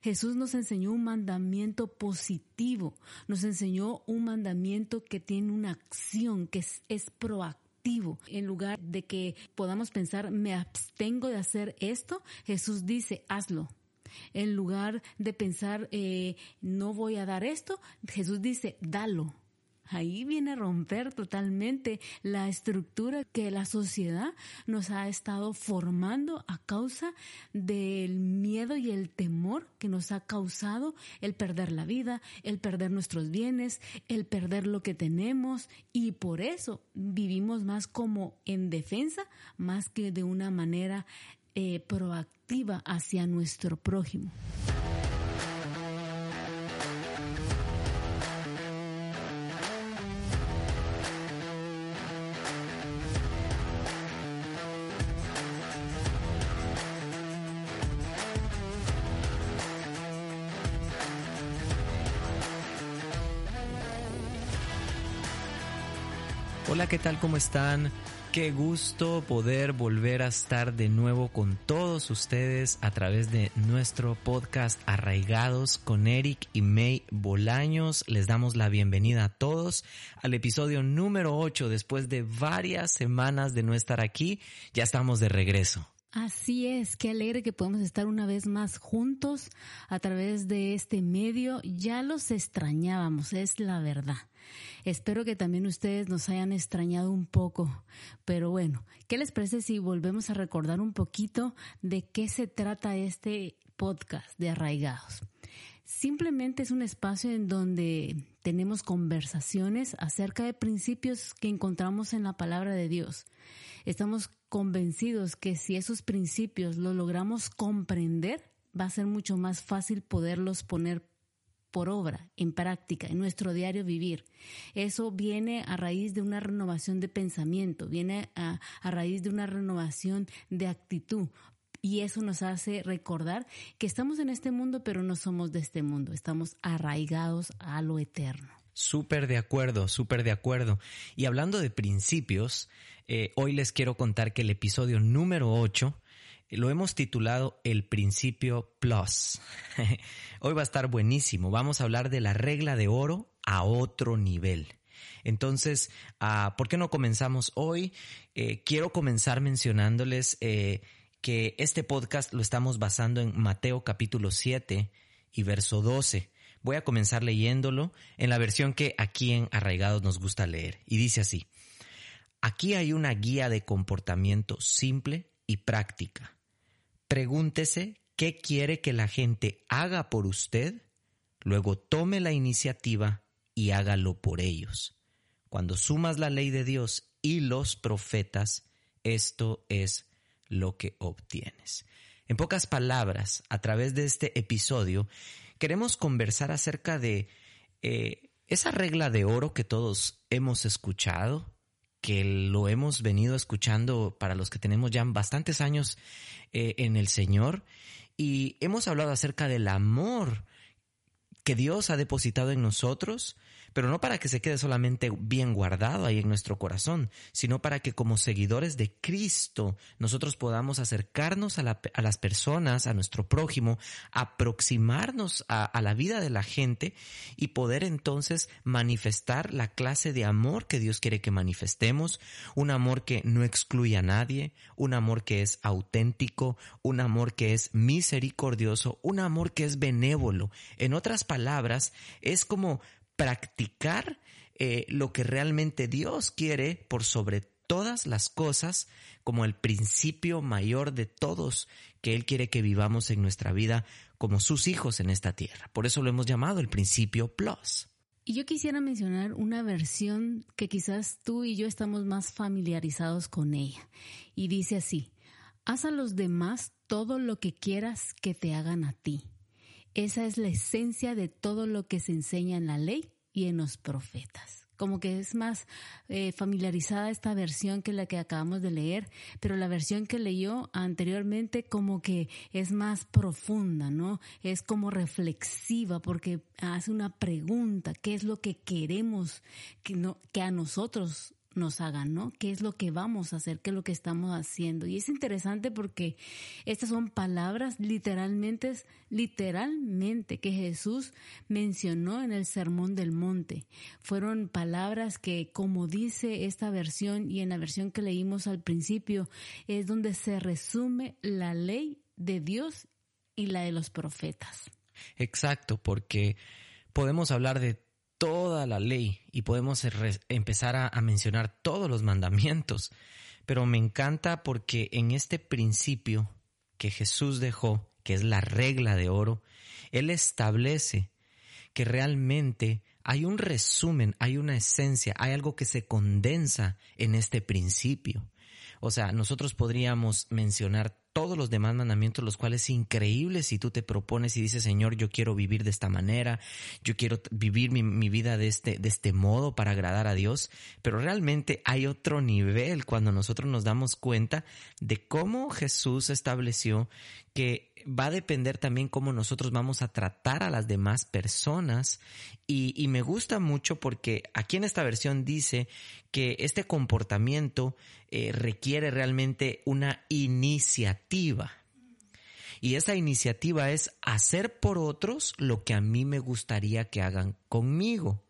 Jesús nos enseñó un mandamiento positivo, nos enseñó un mandamiento que tiene una acción, que es, proactivo. En lugar de que podamos pensar, me abstengo de hacer esto, Jesús dice, hazlo. En lugar de pensar, eh, no voy a dar esto, Jesús dice, dalo. Ahí viene a romper totalmente la estructura que la sociedad nos ha estado formando a causa del miedo y el temor que nos ha causado el perder la vida, el perder nuestros bienes, el perder lo que tenemos y por eso vivimos más como en defensa más que de una manera eh, proactiva hacia nuestro prójimo. ¿Qué tal? ¿Cómo están? Qué gusto poder volver a estar de nuevo con todos ustedes a través de nuestro podcast Arraigados con Eric y May Bolaños. Les damos la bienvenida a todos al episodio número 8. Después de varias semanas de no estar aquí, ya estamos de regreso. Así es, qué alegre que podemos estar una vez más juntos a través de este medio. Ya los extrañábamos, es la verdad. Espero que también ustedes nos hayan extrañado un poco, pero bueno, ¿qué les parece si volvemos a recordar un poquito de qué se trata este podcast de Arraigados? Simplemente es un espacio en donde tenemos conversaciones acerca de principios que encontramos en la palabra de Dios. Estamos convencidos que si esos principios los logramos comprender, va a ser mucho más fácil poderlos poner por obra, en práctica, en nuestro diario vivir. Eso viene a raíz de una renovación de pensamiento, viene a, a raíz de una renovación de actitud, y eso nos hace recordar que estamos en este mundo, pero no somos de este mundo, estamos arraigados a lo eterno. Súper de acuerdo, súper de acuerdo. Y hablando de principios, eh, hoy les quiero contar que el episodio número 8 eh, lo hemos titulado El Principio Plus. hoy va a estar buenísimo. Vamos a hablar de la regla de oro a otro nivel. Entonces, ah, ¿por qué no comenzamos hoy? Eh, quiero comenzar mencionándoles que este podcast lo estamos basando en Mateo capítulo 7 y verso 12. Voy a comenzar leyéndolo en la versión que aquí en Arraigados nos gusta leer. Y dice así, aquí hay una guía de comportamiento simple y práctica. Pregúntese qué quiere que la gente haga por usted, luego tome la iniciativa y hágalo por ellos. Cuando sumas la ley de Dios y los profetas, esto es lo que obtienes. En pocas palabras, a través de este episodio, queremos conversar acerca de eh, esa regla de oro que todos hemos escuchado, que lo hemos venido escuchando para los que tenemos ya bastantes años eh, en el Señor, y hemos hablado acerca del amor que Dios ha depositado en nosotros, pero no para que se quede solamente bien guardado ahí en nuestro corazón, sino para que como seguidores de Cristo nosotros podamos acercarnos a, las personas, a nuestro prójimo, aproximarnos a, la vida de la gente y poder entonces manifestar la clase de amor que Dios quiere que manifestemos, un amor que no excluye a nadie, un amor que es auténtico, un amor que es misericordioso, un amor que es benévolo. En otras palabras, es como practicar eh, lo que realmente Dios quiere por sobre todas las cosas como el principio mayor de todos que Él quiere que vivamos en nuestra vida como sus hijos en esta tierra. Por eso lo hemos llamado el principio plus. Y yo quisiera mencionar una versión que quizás tú y yo estamos más familiarizados con ella. Y dice así, haz a los demás todo lo que quieras que te hagan a ti. Esa es la esencia de todo lo que se enseña en la ley y en los profetas como que es más eh, familiarizada esta versión que la que acabamos de leer, pero la versión que leyó anteriormente como que es más profunda, ¿no? Es como reflexiva porque hace una pregunta, ¿qué es lo que queremos que, no, que a nosotros nos hagan, ¿no? ¿Qué es lo que vamos a hacer? ¿Qué es lo que estamos haciendo? Y es interesante porque estas son palabras literalmente, literalmente que Jesús mencionó en el Sermón del Monte. Fueron palabras que, como dice esta versión y en la versión que leímos al principio, es donde se resume la ley de Dios y la de los profetas. Exacto, porque podemos hablar de toda la ley y podemos empezar a, mencionar todos los mandamientos. Pero me encanta porque en este principio que Jesús dejó, que es la regla de oro, Él establece que realmente hay un resumen, hay una esencia, hay algo que se condensa en este principio. O sea, nosotros podríamos mencionar todos los demás mandamientos, los cuales es increíble si tú te propones y dices, Señor, yo quiero vivir de esta manera, yo quiero vivir mi, vida de este, de este modo para agradar a Dios, pero realmente hay otro nivel cuando nosotros nos damos cuenta de cómo Jesús estableció que va a depender también cómo nosotros vamos a tratar a las demás personas y, me gusta mucho porque aquí en esta versión dice que este comportamiento eh, requiere realmente una iniciativa. Y esa iniciativa es hacer por otros lo que a mí me gustaría que hagan conmigo.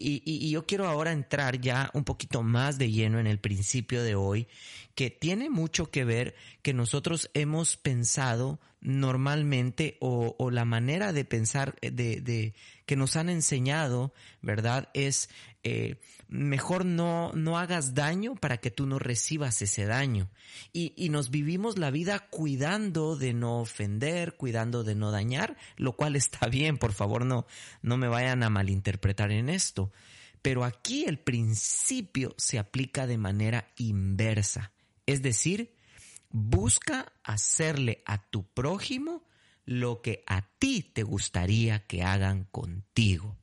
Y, yo quiero ahora entrar ya un poquito más de lleno en el principio de hoy, que tiene mucho que ver que nosotros hemos pensado normalmente o, o la manera de pensar de, de, que nos han enseñado, ¿verdad? Es eh, mejor no, no hagas daño para que tú no recibas ese daño. Y, y nos vivimos la vida cuidando de no ofender, cuidando de no dañar, lo cual está bien, por favor no, no me vayan a malinterpretar en esto. Pero aquí el principio se aplica de manera inversa. Es decir, busca hacerle a tu prójimo lo que a ti te gustaría que hagan contigo.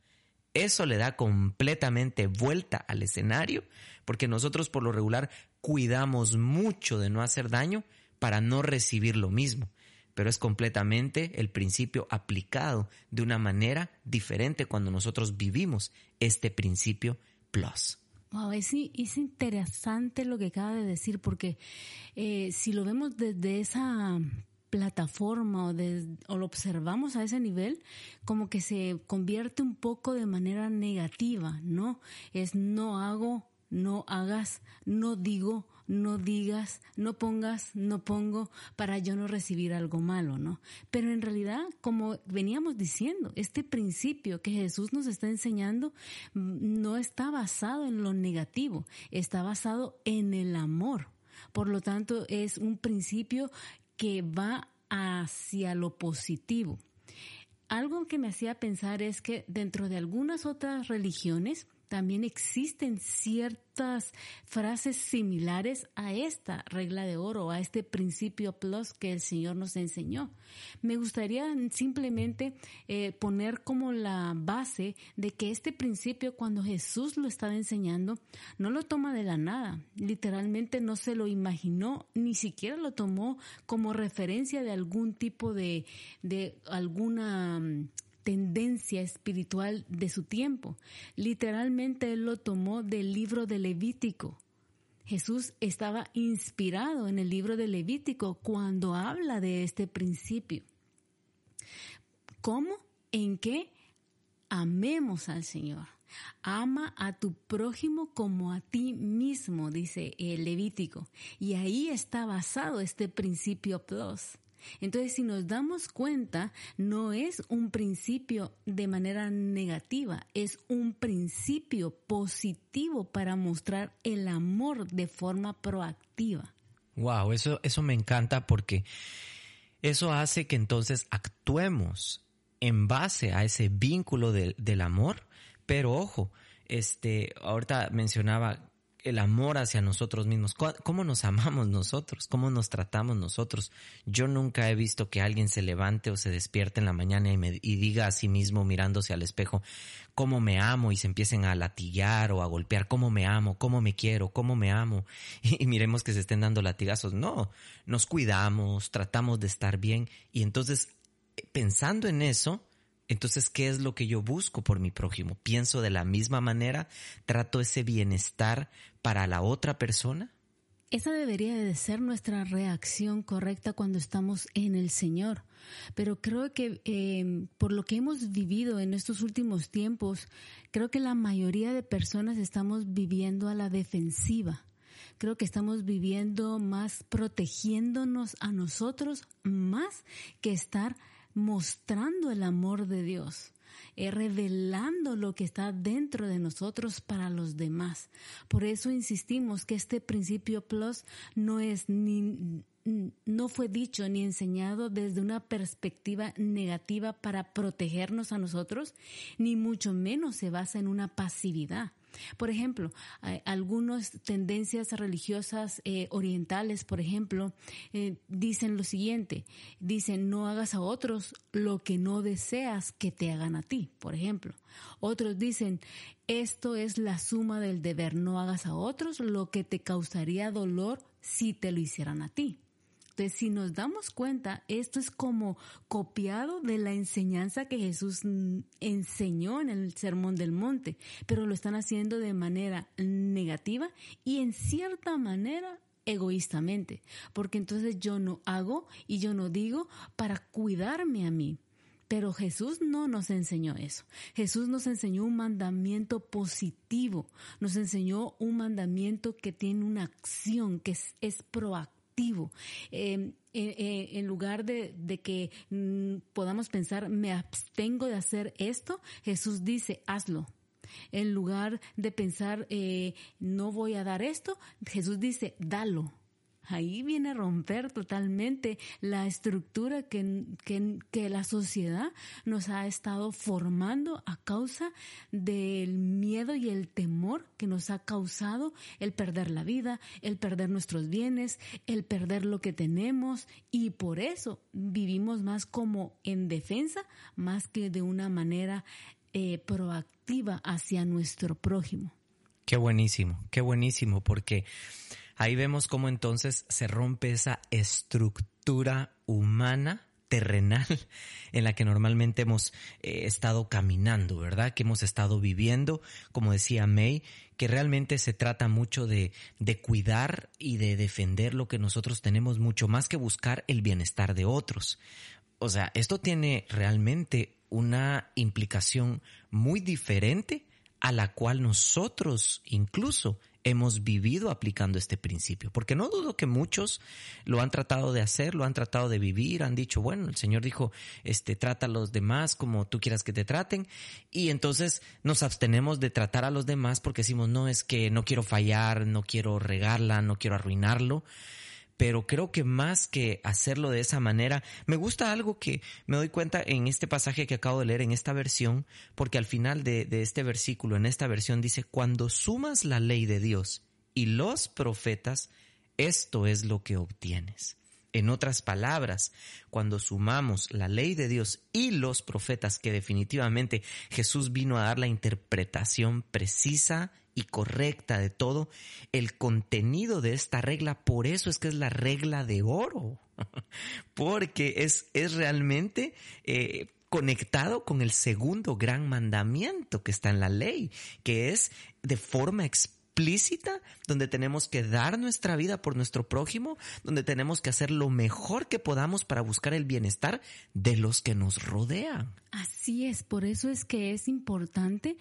Eso le da completamente vuelta al escenario, porque nosotros por lo regular cuidamos mucho de no hacer daño para no recibir lo mismo, pero es completamente el principio aplicado de una manera diferente cuando nosotros vivimos este principio plus. Wow, es, es interesante lo que acaba de decir, porque eh, si lo vemos desde esa plataforma o, o lo observamos a ese nivel, como que se convierte un poco de manera negativa, ¿no? Es no hago, no hagas, no digo, no digas, no pongas, no pongo para yo no recibir algo malo, ¿no? Pero en realidad, como veníamos diciendo, este principio que Jesús nos está enseñando no está basado en lo negativo, está basado en el amor. Por lo tanto, es un principio que va hacia lo positivo. Algo que me hacía pensar es que dentro de algunas otras religiones también existen ciertas frases similares a esta regla de oro, a este principio plus que el Señor nos enseñó. Me gustaría simplemente eh, poner como la base de que este principio cuando Jesús lo estaba enseñando, no lo toma de la nada, literalmente no se lo imaginó, ni siquiera lo tomó como referencia de algún tipo de, de alguna mm, tendencia espiritual de su tiempo. Literalmente él lo tomó del libro de Levítico. Jesús estaba inspirado en el libro de Levítico cuando habla de este principio. ¿Cómo? ¿En qué? Amemos al Señor. Ama a tu prójimo como a ti mismo, dice el Levítico. Y ahí está basado este principio plus. Entonces, si nos damos cuenta, no es un principio de manera negativa, es un principio positivo para mostrar el amor de forma proactiva. Wow, eso, eso me encanta porque eso hace que entonces actuemos en base a ese vínculo del amor, pero ojo, este, ahorita mencionaba el amor hacia nosotros mismos, cómo nos amamos nosotros, cómo nos tratamos nosotros. Yo nunca he visto que alguien se levante o se despierte en la mañana y, me, y diga a sí mismo mirándose al espejo, cómo me amo y se empiecen a latillar o a golpear, cómo me amo, cómo me quiero, cómo me amo. Y, y miremos que se estén dando latigazos. No, nos cuidamos, tratamos de estar bien y entonces pensando en eso, entonces, ¿qué es lo que yo busco por mi prójimo? ¿Pienso de la misma manera? ¿Trato ese bienestar para la otra persona? Esa debería de ser nuestra reacción correcta cuando estamos en el Señor. Pero creo que em, por lo que hemos vivido en estos últimos tiempos, creo que la mayoría de personas estamos viviendo a la defensiva. Creo que estamos viviendo más protegiéndonos a nosotros más que estar mostrando el amor de Dios, eh, revelando lo que está dentro de nosotros para los demás. Por eso insistimos que este principio plus no es ni no fue dicho ni enseñado desde una perspectiva negativa para protegernos a nosotros, ni mucho menos se basa en una pasividad. Por ejemplo, algunas tendencias religiosas eh, orientales, por ejemplo, eh, dicen lo siguiente, dicen no hagas a otros lo que no deseas que te hagan a ti, por ejemplo. Otros dicen, esto es la suma del deber, no hagas a otros lo que te causaría dolor si te lo hicieran a ti. Entonces, si nos damos cuenta, esto es como copiado de la enseñanza que Jesús enseñó en el Sermón del Monte, pero lo están haciendo de manera negativa y en cierta manera egoístamente, porque entonces yo no hago y yo no digo para cuidarme a mí. Pero Jesús no nos enseñó eso. Jesús nos enseñó un mandamiento positivo, nos enseñó un mandamiento que tiene una acción, que es, es proactiva Em, en lugar de, que mm, podamos pensar, me abstengo de hacer esto, Jesús dice, hazlo. En lugar de pensar, eh, no voy a dar esto, Jesús dice, dalo. Ahí viene a romper totalmente la estructura que, que, la sociedad nos ha estado formando a causa del miedo y el temor que nos ha causado el perder la vida, el perder nuestros bienes, el perder lo que tenemos y por eso vivimos más como en defensa más que de una manera eh, proactiva hacia nuestro prójimo. Qué buenísimo, qué buenísimo, porque Ahí vemos cómo entonces se rompe esa estructura humana terrenal en la que normalmente hemos eh, estado caminando, ¿verdad? Que hemos estado viviendo, como decía May, que realmente se trata mucho de, de cuidar y de defender lo que nosotros tenemos mucho más que buscar el bienestar de otros. O sea, esto tiene realmente una implicación muy diferente a la cual nosotros incluso hemos vivido aplicando este principio. Porque no dudo que muchos lo han tratado de hacer, lo han tratado de vivir, han dicho, bueno, el Señor dijo, este, trata a los demás como tú quieras que te traten. Y entonces nos abstenemos de tratar a los demás porque decimos, no, es que no quiero fallar, no quiero regarla, no quiero arruinarlo pero creo que más que hacerlo de esa manera, me gusta algo que me doy cuenta en este pasaje que acabo de leer, en esta versión, porque al final de, este versículo, en esta versión dice, cuando sumas la ley de Dios y los profetas, esto es lo que obtienes. En otras palabras, cuando sumamos la ley de Dios y los profetas, que definitivamente Jesús vino a dar la interpretación precisa y correcta de todo el contenido de esta regla. Por eso es que es la regla de oro, porque es, es realmente eh, conectado con el segundo gran mandamiento que está en la ley, que es de forma explícita, donde tenemos que dar nuestra vida por nuestro prójimo, donde tenemos que hacer lo mejor que podamos para buscar el bienestar de los que nos rodean. Así es, por eso es que es importante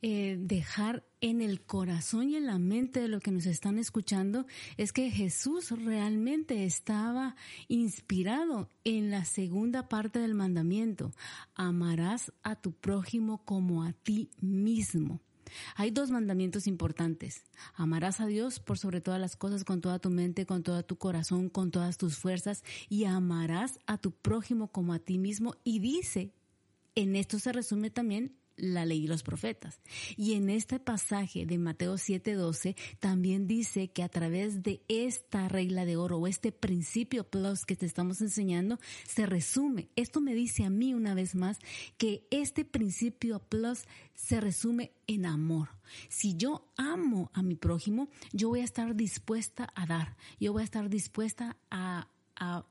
eh, dejar en el corazón y en la mente de lo que nos están escuchando, es que Jesús realmente estaba inspirado en la segunda parte del mandamiento, amarás a tu prójimo como a ti mismo. Hay dos mandamientos importantes. Amarás a Dios por sobre todas las cosas, con toda tu mente, con todo tu corazón, con todas tus fuerzas, y amarás a tu prójimo como a ti mismo. Y dice, en esto se resume también la ley y los profetas. Y en este pasaje de Mateo 7:12 también dice que a través de esta regla de oro o este principio plus que te estamos enseñando, se resume. Esto me dice a mí una vez más que este principio plus se resume en amor. Si yo amo a mi prójimo, yo voy a estar dispuesta a dar, yo voy a estar dispuesta a, a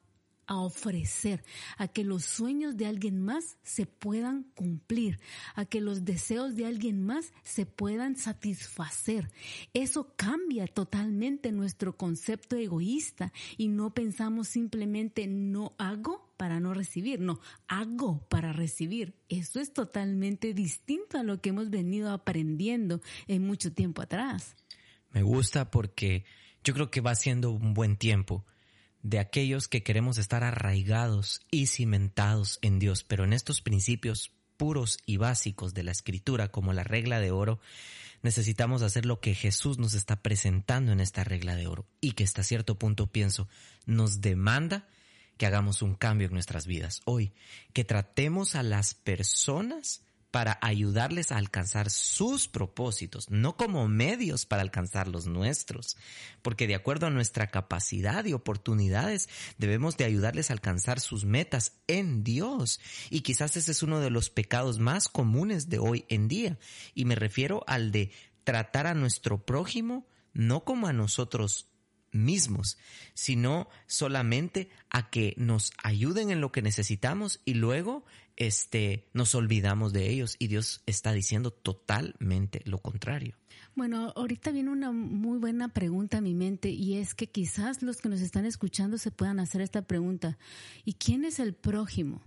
a ofrecer, a que los sueños de alguien más se puedan cumplir, a que los deseos de alguien más se puedan satisfacer. Eso cambia totalmente nuestro concepto egoísta y no pensamos simplemente no hago para no recibir, no, hago para recibir. Eso es totalmente distinto a lo que hemos venido aprendiendo en mucho tiempo atrás. Me gusta porque yo creo que va siendo un buen tiempo de aquellos que queremos estar arraigados y cimentados en Dios, pero en estos principios puros y básicos de la escritura, como la regla de oro, necesitamos hacer lo que Jesús nos está presentando en esta regla de oro y que hasta cierto punto pienso nos demanda que hagamos un cambio en nuestras vidas. Hoy, que tratemos a las personas para ayudarles a alcanzar sus propósitos, no como medios para alcanzar los nuestros, porque de acuerdo a nuestra capacidad y oportunidades debemos de ayudarles a alcanzar sus metas en Dios. Y quizás ese es uno de los pecados más comunes de hoy en día, y me refiero al de tratar a nuestro prójimo no como a nosotros mismos, sino solamente a que nos ayuden en lo que necesitamos y luego este nos olvidamos de ellos y Dios está diciendo totalmente lo contrario. Bueno, ahorita viene una muy buena pregunta a mi mente y es que quizás los que nos están escuchando se puedan hacer esta pregunta. ¿Y quién es el prójimo?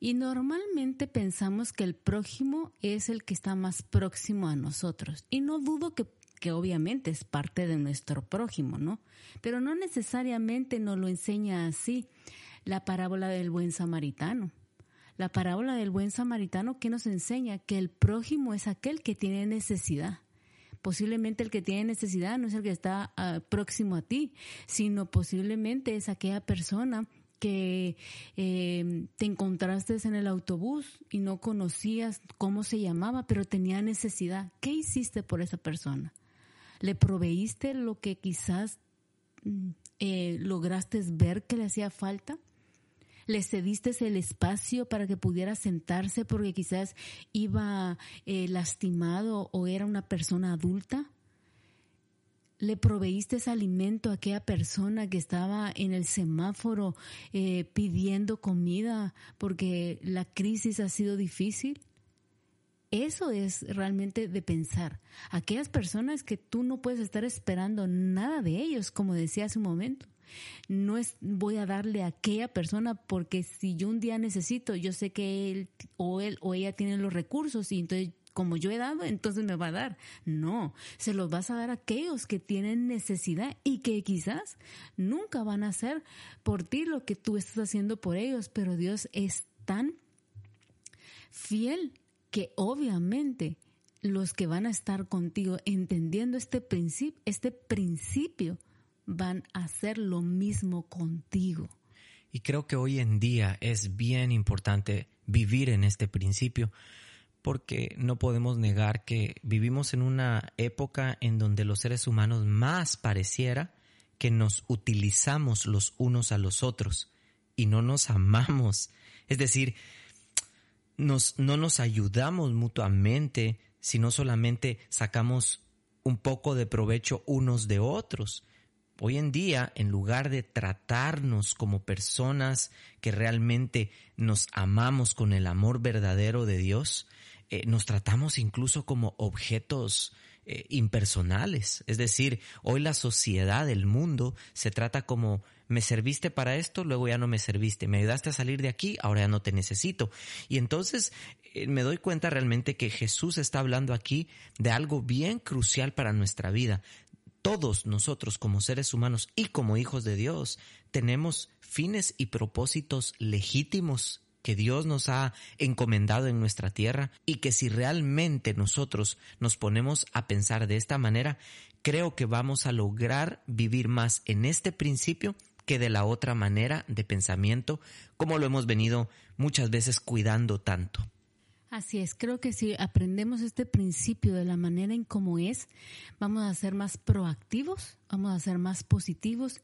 Y normalmente pensamos que el prójimo es el que está más próximo a nosotros. Y no dudo que que obviamente es parte de nuestro prójimo, ¿no? Pero no necesariamente nos lo enseña así la parábola del buen samaritano. La parábola del buen samaritano que nos enseña que el prójimo es aquel que tiene necesidad. Posiblemente el que tiene necesidad no es el que está ah, próximo a ti, sino posiblemente es aquella persona que eh, te encontraste en el autobús y no conocías cómo se llamaba, pero tenía necesidad. ¿Qué hiciste por esa persona? ¿Le proveíste lo que quizás mm, eh, lograste ver que le hacía falta? ¿Le cediste el espacio para que pudiera sentarse porque quizás iba eh, lastimado o era una persona adulta? ¿Le proveíste alimento a aquella persona que estaba en el semáforo eh, pidiendo comida porque la crisis ha sido difícil? Eso es realmente de pensar. Aquellas personas que tú no puedes estar esperando nada de ellos, como decía hace un momento. No es voy a darle a aquella persona porque si yo un día necesito, yo sé que él o él o ella tienen los recursos y entonces como yo he dado, entonces me va a dar. No, se los vas a dar a aquellos que tienen necesidad y que quizás nunca van a hacer por ti lo que tú estás haciendo por ellos, pero Dios es tan fiel que obviamente los que van a estar contigo entendiendo este principio, este principio, van a hacer lo mismo contigo. Y creo que hoy en día es bien importante vivir en este principio porque no podemos negar que vivimos en una época en donde los seres humanos más pareciera que nos utilizamos los unos a los otros y no nos amamos. Es decir, nos, no nos ayudamos mutuamente, sino solamente sacamos un poco de provecho unos de otros. Hoy en día, en lugar de tratarnos como personas que realmente nos amamos con el amor verdadero de Dios, eh, nos tratamos incluso como objetos eh, impersonales. Es decir, hoy la sociedad, el mundo, se trata como me serviste para esto, luego ya no me serviste, me ayudaste a salir de aquí, ahora ya no te necesito. Y entonces eh, me doy cuenta realmente que Jesús está hablando aquí de algo bien crucial para nuestra vida. Todos nosotros como seres humanos y como hijos de Dios tenemos fines y propósitos legítimos que Dios nos ha encomendado en nuestra tierra y que si realmente nosotros nos ponemos a pensar de esta manera, creo que vamos a lograr vivir más en este principio que de la otra manera de pensamiento, como lo hemos venido muchas veces cuidando tanto. Así es, creo que si aprendemos este principio de la manera en cómo es, vamos a ser más proactivos, vamos a ser más positivos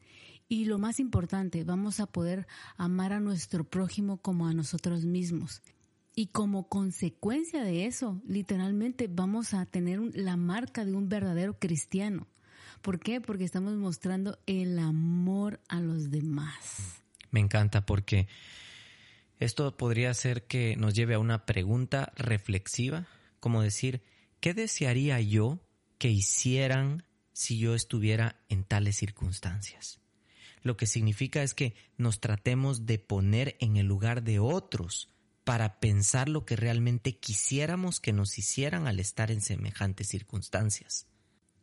y lo más importante, vamos a poder amar a nuestro prójimo como a nosotros mismos. Y como consecuencia de eso, literalmente vamos a tener la marca de un verdadero cristiano. ¿Por qué? Porque estamos mostrando el amor a los demás. Me encanta porque esto podría ser que nos lleve a una pregunta reflexiva, como decir, ¿qué desearía yo que hicieran si yo estuviera en tales circunstancias? Lo que significa es que nos tratemos de poner en el lugar de otros para pensar lo que realmente quisiéramos que nos hicieran al estar en semejantes circunstancias.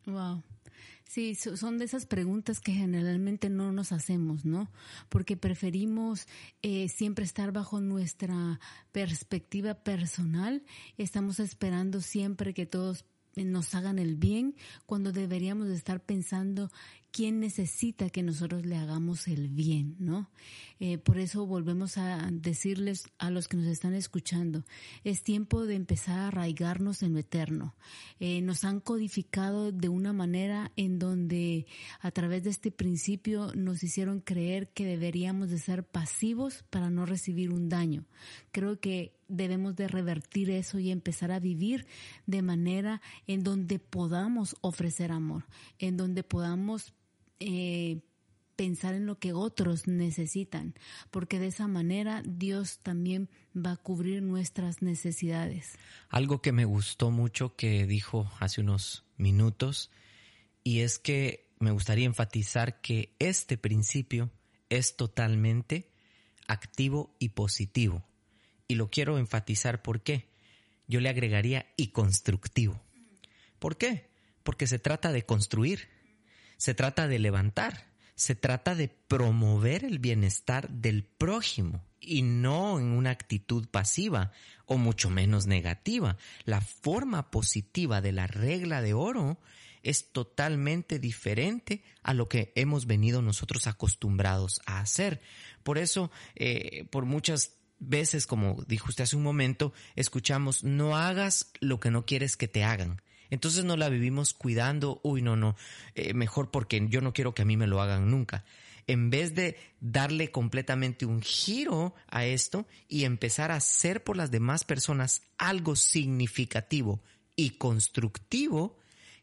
Wow. Sí, son de esas preguntas que generalmente no nos hacemos, ¿no? Porque preferimos eh, siempre estar bajo nuestra perspectiva personal. Estamos esperando siempre que todos nos hagan el bien cuando deberíamos estar pensando quién necesita que nosotros le hagamos el bien, ¿no? Eh, por eso volvemos a decirles a los que nos están escuchando, es tiempo de empezar a arraigarnos en lo eterno. Eh, nos han codificado de una manera en donde a través de este principio nos hicieron creer que deberíamos de ser pasivos para no recibir un daño. Creo que debemos de revertir eso y empezar a vivir de manera en donde podamos ofrecer amor, en donde podamos eh, pensar en lo que otros necesitan, porque de esa manera Dios también va a cubrir nuestras necesidades. Algo que me gustó mucho que dijo hace unos minutos, y es que me gustaría enfatizar que este principio es totalmente activo y positivo. Y lo quiero enfatizar por qué. Yo le agregaría y constructivo. ¿Por qué? Porque se trata de construir se trata de levantar, se trata de promover el bienestar del prójimo y no en una actitud pasiva o mucho menos negativa. La forma positiva de la regla de oro es totalmente diferente a lo que hemos venido nosotros acostumbrados a hacer. Por eso, eh, por muchas veces, como dijo usted hace un momento, escuchamos, no hagas lo que no quieres que te hagan. Entonces no la vivimos cuidando, uy, no, no, eh, mejor porque yo no quiero que a mí me lo hagan nunca. En vez de darle completamente un giro a esto y empezar a hacer por las demás personas algo significativo y constructivo,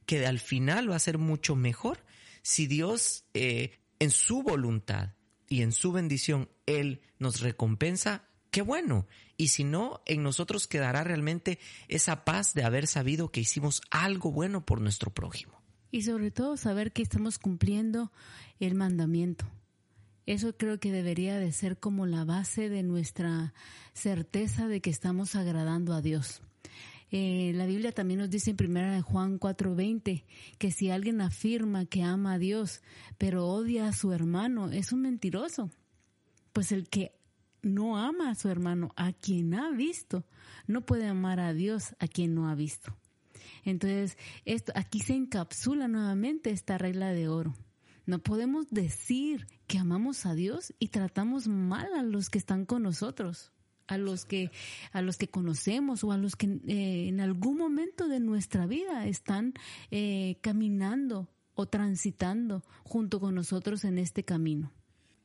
que al final va a ser mucho mejor si Dios eh, en su voluntad y en su bendición, Él nos recompensa qué bueno. Y si no, en nosotros quedará realmente esa paz de haber sabido que hicimos algo bueno por nuestro prójimo. Y sobre todo saber que estamos cumpliendo el mandamiento. Eso creo que debería de ser como la base de nuestra certeza de que estamos agradando a Dios. Eh, la Biblia también nos dice en primera de Juan 4:20 que si alguien afirma que ama a Dios, pero odia a su hermano, es un mentiroso. Pues el que no ama a su hermano, a quien ha visto. No puede amar a Dios a quien no ha visto. Entonces, esto, aquí se encapsula nuevamente esta regla de oro. No podemos decir que amamos a Dios y tratamos mal a los que están con nosotros, a los que, a los que conocemos o a los que eh, en algún momento de nuestra vida están eh, caminando o transitando junto con nosotros en este camino.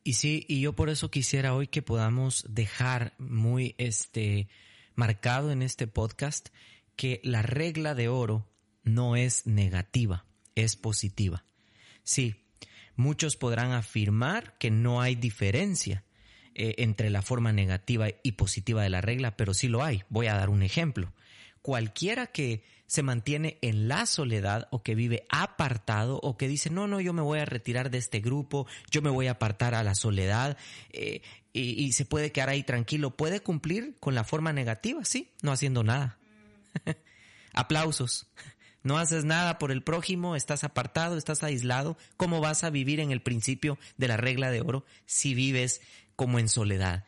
Y sí, y yo por eso quisiera hoy que podamos dejar muy este marcado en este podcast que la regla de oro no es negativa, es positiva. Sí, muchos podrán afirmar que no hay diferencia eh, entre la forma negativa y positiva de la regla, pero sí lo hay. Voy a dar un ejemplo. Cualquiera que se mantiene en la soledad o que vive apartado o que dice, no, no, yo me voy a retirar de este grupo, yo me voy a apartar a la soledad eh, y, se puede quedar ahí tranquilo, puede cumplir con la forma negativa, sí, no haciendo nada. Aplausos. No haces nada por el prójimo, estás apartado, estás aislado. ¿Cómo vas a vivir en el principio de la regla de oro si vives como en soledad?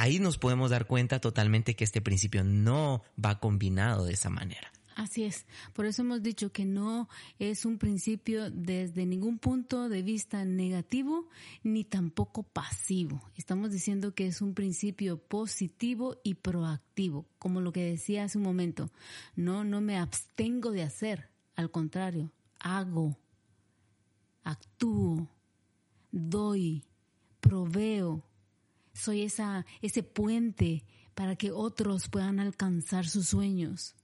Ahí nos podemos dar cuenta totalmente que este principio no va combinado de esa manera. Así es. Por eso hemos dicho que no es un principio desde ningún punto de vista negativo ni tampoco pasivo. Estamos diciendo que es un principio positivo y proactivo, como lo que decía hace un momento. No, no me abstengo de hacer. Al contrario, hago, actúo, doy, proveo. Soy esa, ese puente para que otros puedan alcanzar sus sueños.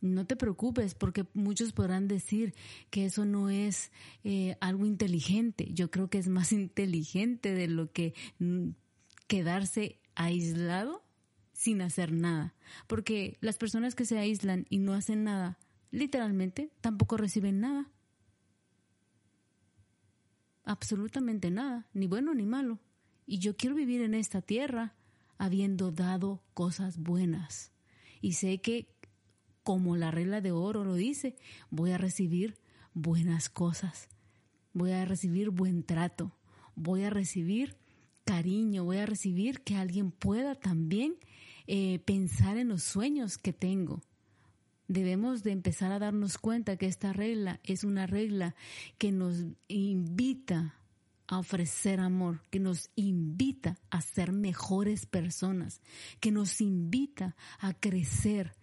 No te preocupes porque muchos podrán decir que eso no es eh, algo inteligente. Yo creo que es más inteligente de lo que mm, quedarse aislado sin hacer nada. Porque las personas que se aíslan y no hacen nada, literalmente, tampoco reciben nada. Absolutamente nada, ni bueno ni malo. Y yo quiero vivir en esta tierra habiendo dado cosas buenas. Y sé que como la regla de oro lo dice, voy a recibir buenas cosas, voy a recibir buen trato, voy a recibir cariño, voy a recibir que alguien pueda también eh, pensar en los sueños que tengo. Debemos de empezar a darnos cuenta que esta regla es una regla que nos invita a ofrecer amor, que nos invita a ser mejores personas, que nos invita a crecer,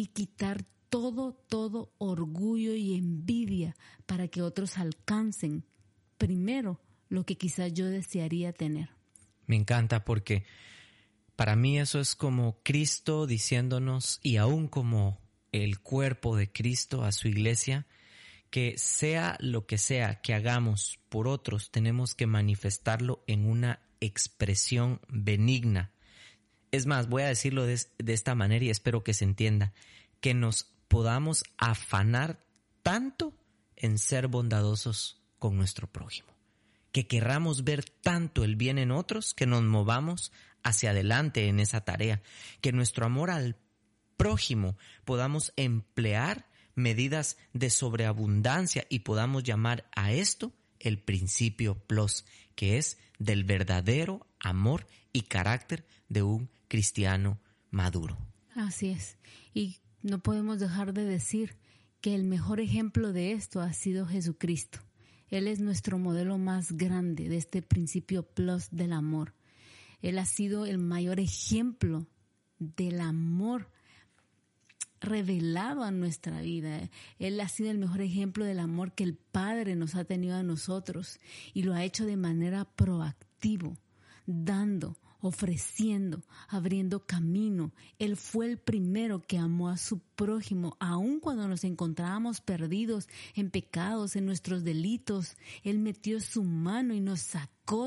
y quitar todo, todo orgullo y envidia para que otros alcancen primero lo que quizás yo desearía tener. Me encanta porque para mí eso es como Cristo diciéndonos y aún como el cuerpo de Cristo a su iglesia, que sea lo que sea que hagamos por otros, tenemos que manifestarlo en una expresión benigna, es más, voy a decirlo de, esta manera y espero que se entienda, que nos podamos afanar tanto en ser bondadosos con nuestro prójimo, que querramos ver tanto el bien en otros que nos movamos hacia adelante en esa tarea, que nuestro amor al prójimo podamos emplear medidas de sobreabundancia y podamos llamar a esto el principio plus, que es del verdadero amor y carácter de un cristiano maduro. Así es. Y no podemos dejar de decir que el mejor ejemplo de esto ha sido Jesucristo. Él es nuestro modelo más grande de este principio plus del amor. Él ha sido el mayor ejemplo del amor revelado a nuestra vida. Él ha sido el mejor ejemplo del amor que el Padre nos ha tenido a nosotros y lo ha hecho de manera proactivo, dando, ofreciendo, abriendo camino. Él fue el primero que amó a su prójimo, aun cuando nos encontrábamos perdidos en pecados, en nuestros delitos. Él metió su mano y nos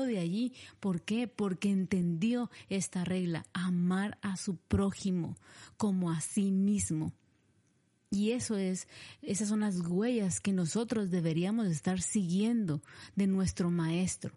de allí. ¿Por qué? Porque entendió esta regla, amar a su prójimo como a sí mismo. Y eso es, esas son las huellas que nosotros deberíamos estar siguiendo de nuestro maestro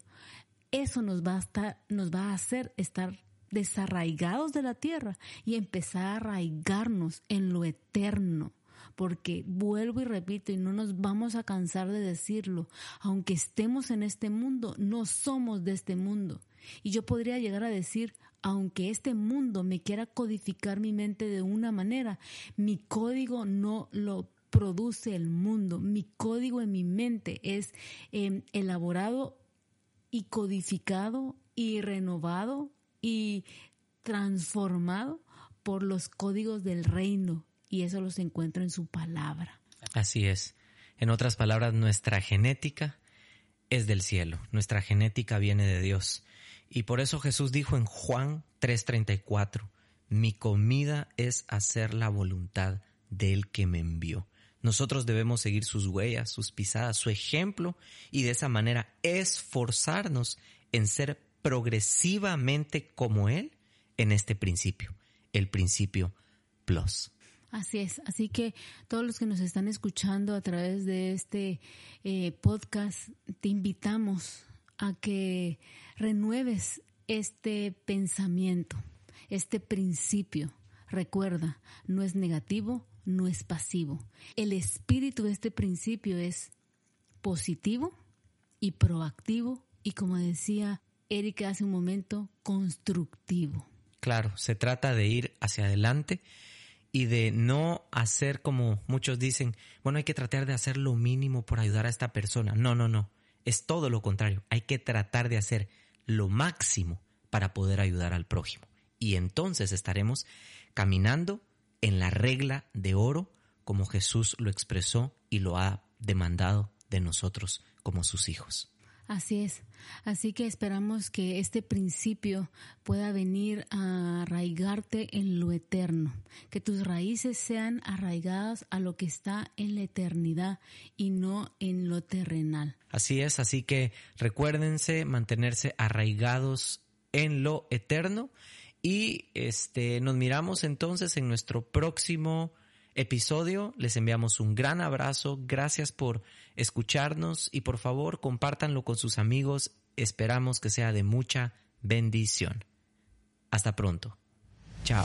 eso nos va a, estar, nos va a hacer estar desarraigados de la tierra y empezar a arraigarnos en lo eterno. Porque vuelvo y repito, y no nos vamos a cansar de decirlo, aunque estemos en este mundo, no somos de este mundo. Y yo podría llegar a decir, aunque este mundo me quiera codificar mi mente de una manera, mi código no lo produce el mundo. Mi código en mi mente es eh, elaborado y codificado y renovado y transformado por los códigos del reino y eso los encuentro en su palabra. Así es. En otras palabras, nuestra genética es del cielo, nuestra genética viene de Dios. Y por eso Jesús dijo en Juan 3:34, mi comida es hacer la voluntad del que me envió. Nosotros debemos seguir sus huellas, sus pisadas, su ejemplo y de esa manera esforzarnos en ser progresivamente como Él en este principio, el principio plus. Así es, así que todos los que nos están escuchando a través de este eh, podcast, te invitamos a que renueves este pensamiento, este principio. Recuerda, no es negativo, no es pasivo. El espíritu de este principio es positivo y proactivo y como decía Erika hace un momento, constructivo. Claro, se trata de ir hacia adelante y de no hacer como muchos dicen, bueno, hay que tratar de hacer lo mínimo por ayudar a esta persona. No, no, no. Es todo lo contrario. Hay que tratar de hacer lo máximo para poder ayudar al prójimo. Y entonces estaremos caminando en la regla de oro como Jesús lo expresó y lo ha demandado de nosotros como sus hijos. Así es. Así que esperamos que este principio pueda venir a arraigarte en lo eterno, que tus raíces sean arraigadas a lo que está en la eternidad y no en lo terrenal. Así es, así que recuérdense mantenerse arraigados en lo eterno y este nos miramos entonces en nuestro próximo episodio. Les enviamos un gran abrazo. Gracias por escucharnos y por favor compártanlo con sus amigos. Esperamos que sea de mucha bendición. Hasta pronto. Chao.